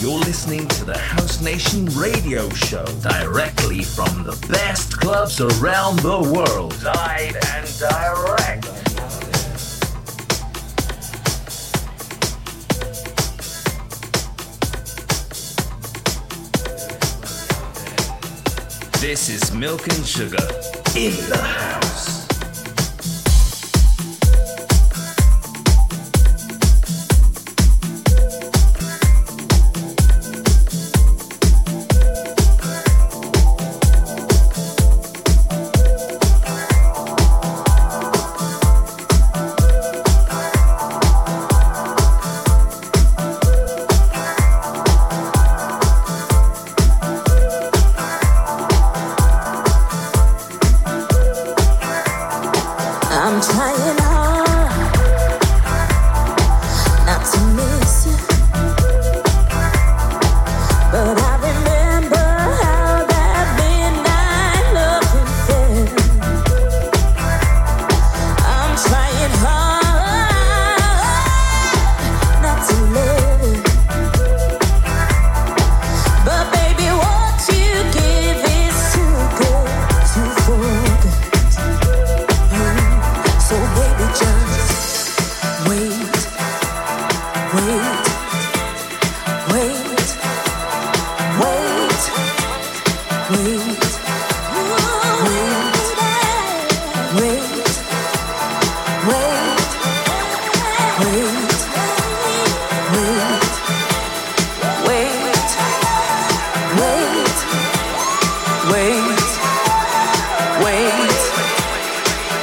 You're listening to the House Nation radio show directly from the best clubs around the world. Live and direct. This is Milk and Sugar in the house.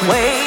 Wait.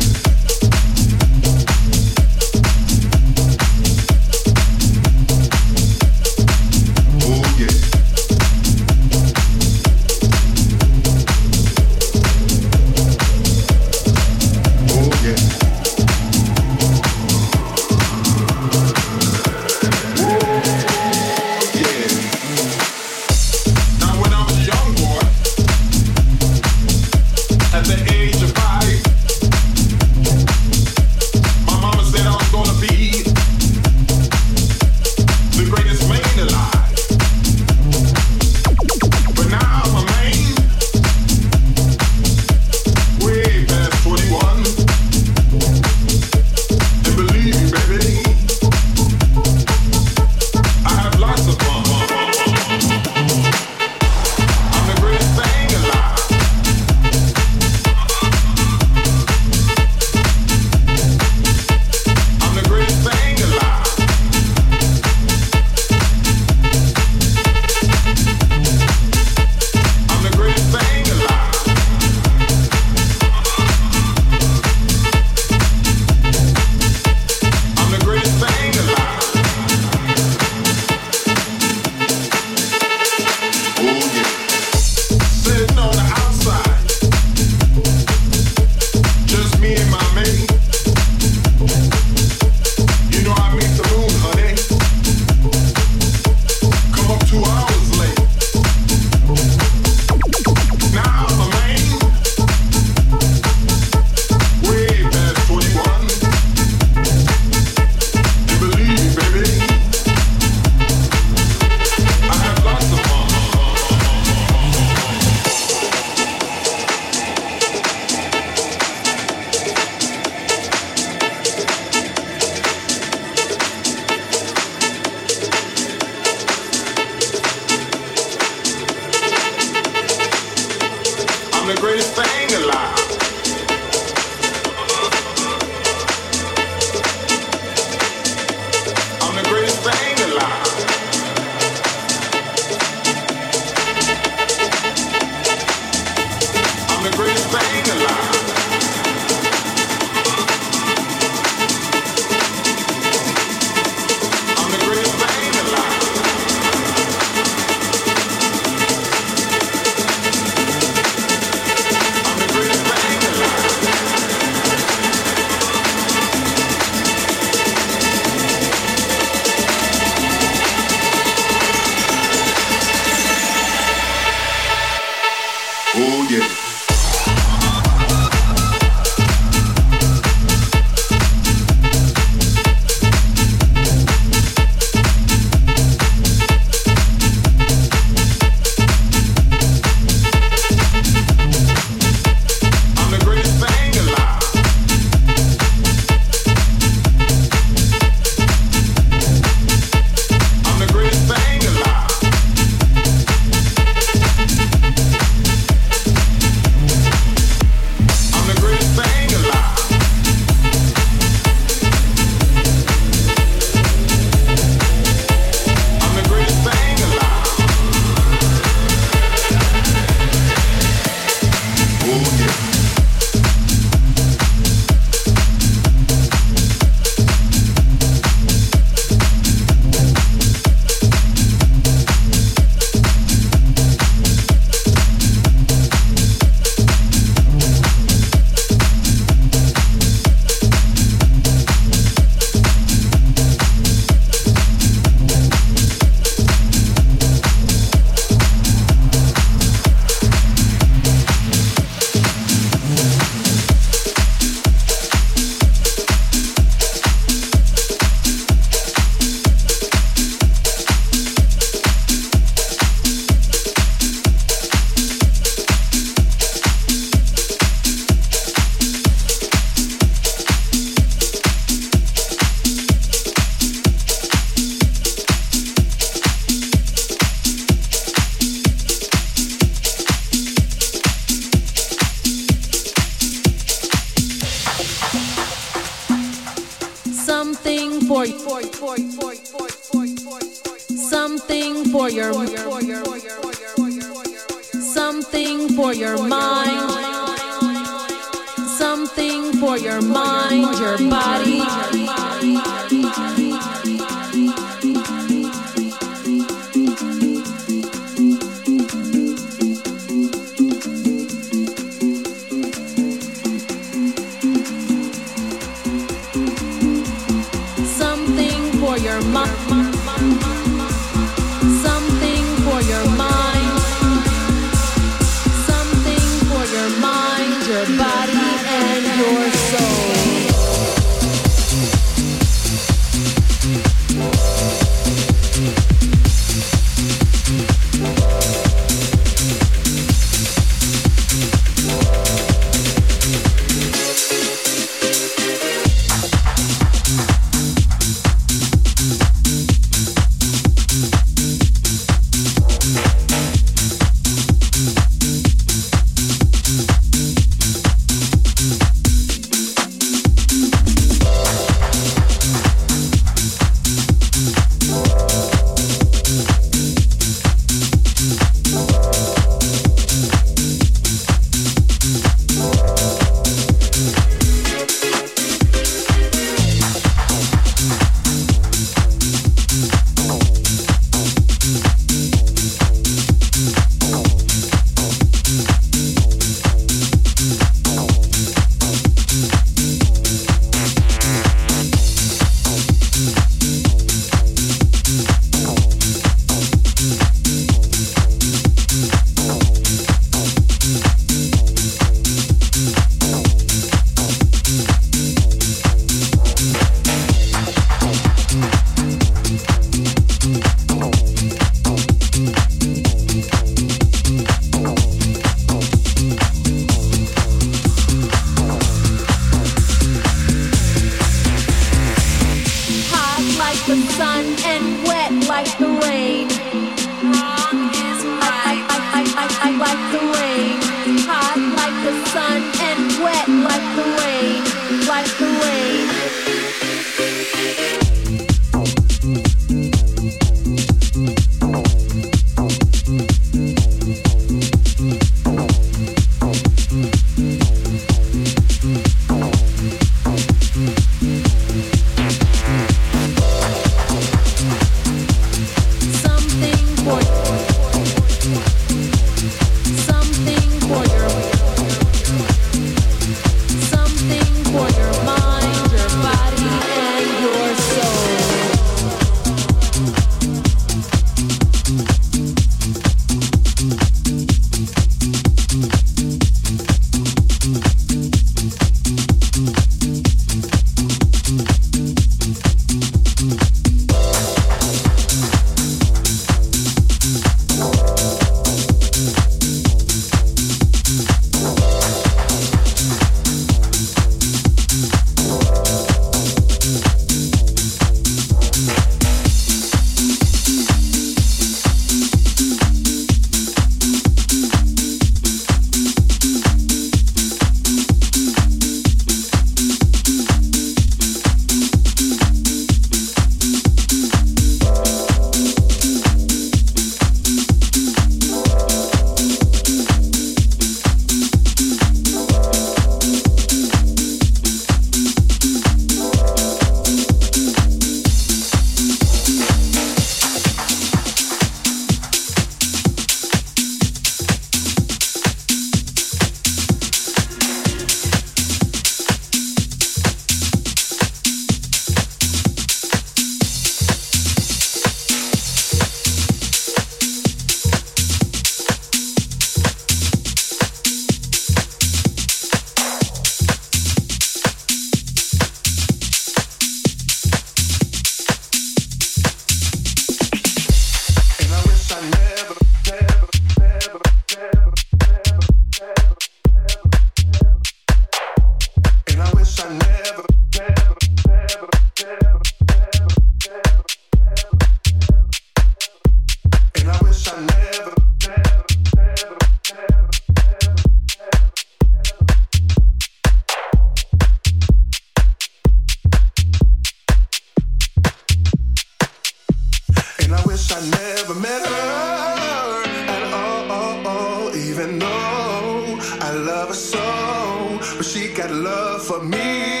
she got love for me.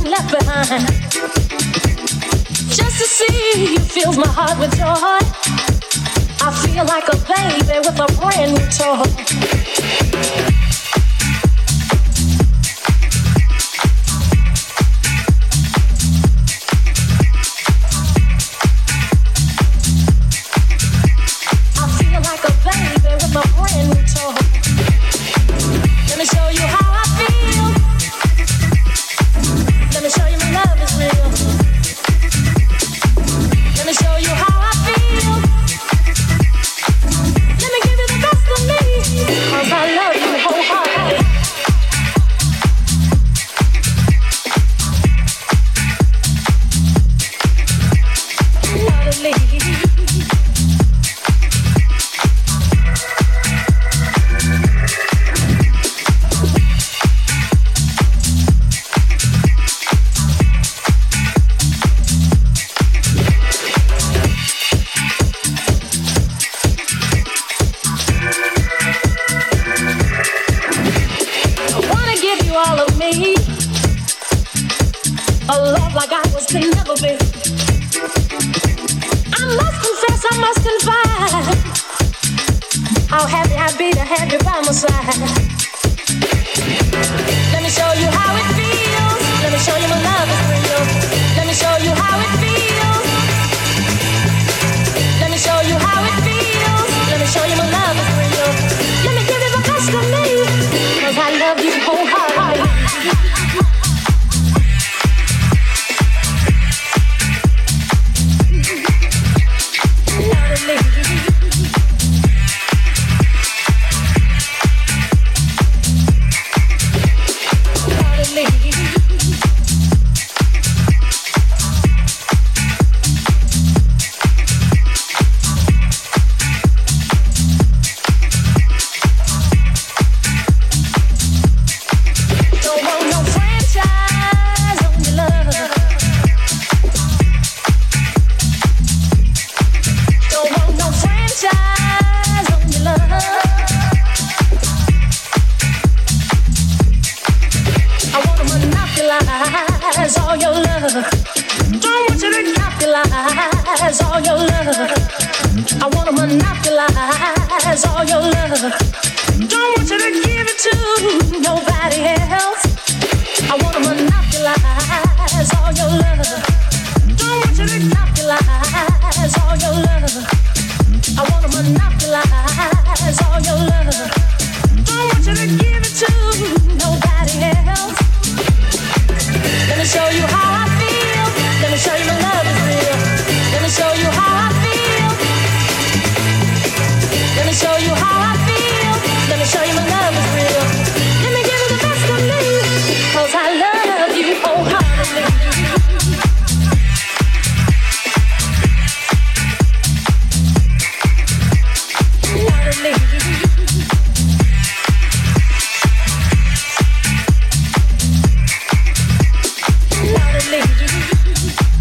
Left behind. Just to see you fills my heart with joy. I feel like a baby with a brand new toy. Beijo.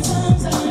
Yeah.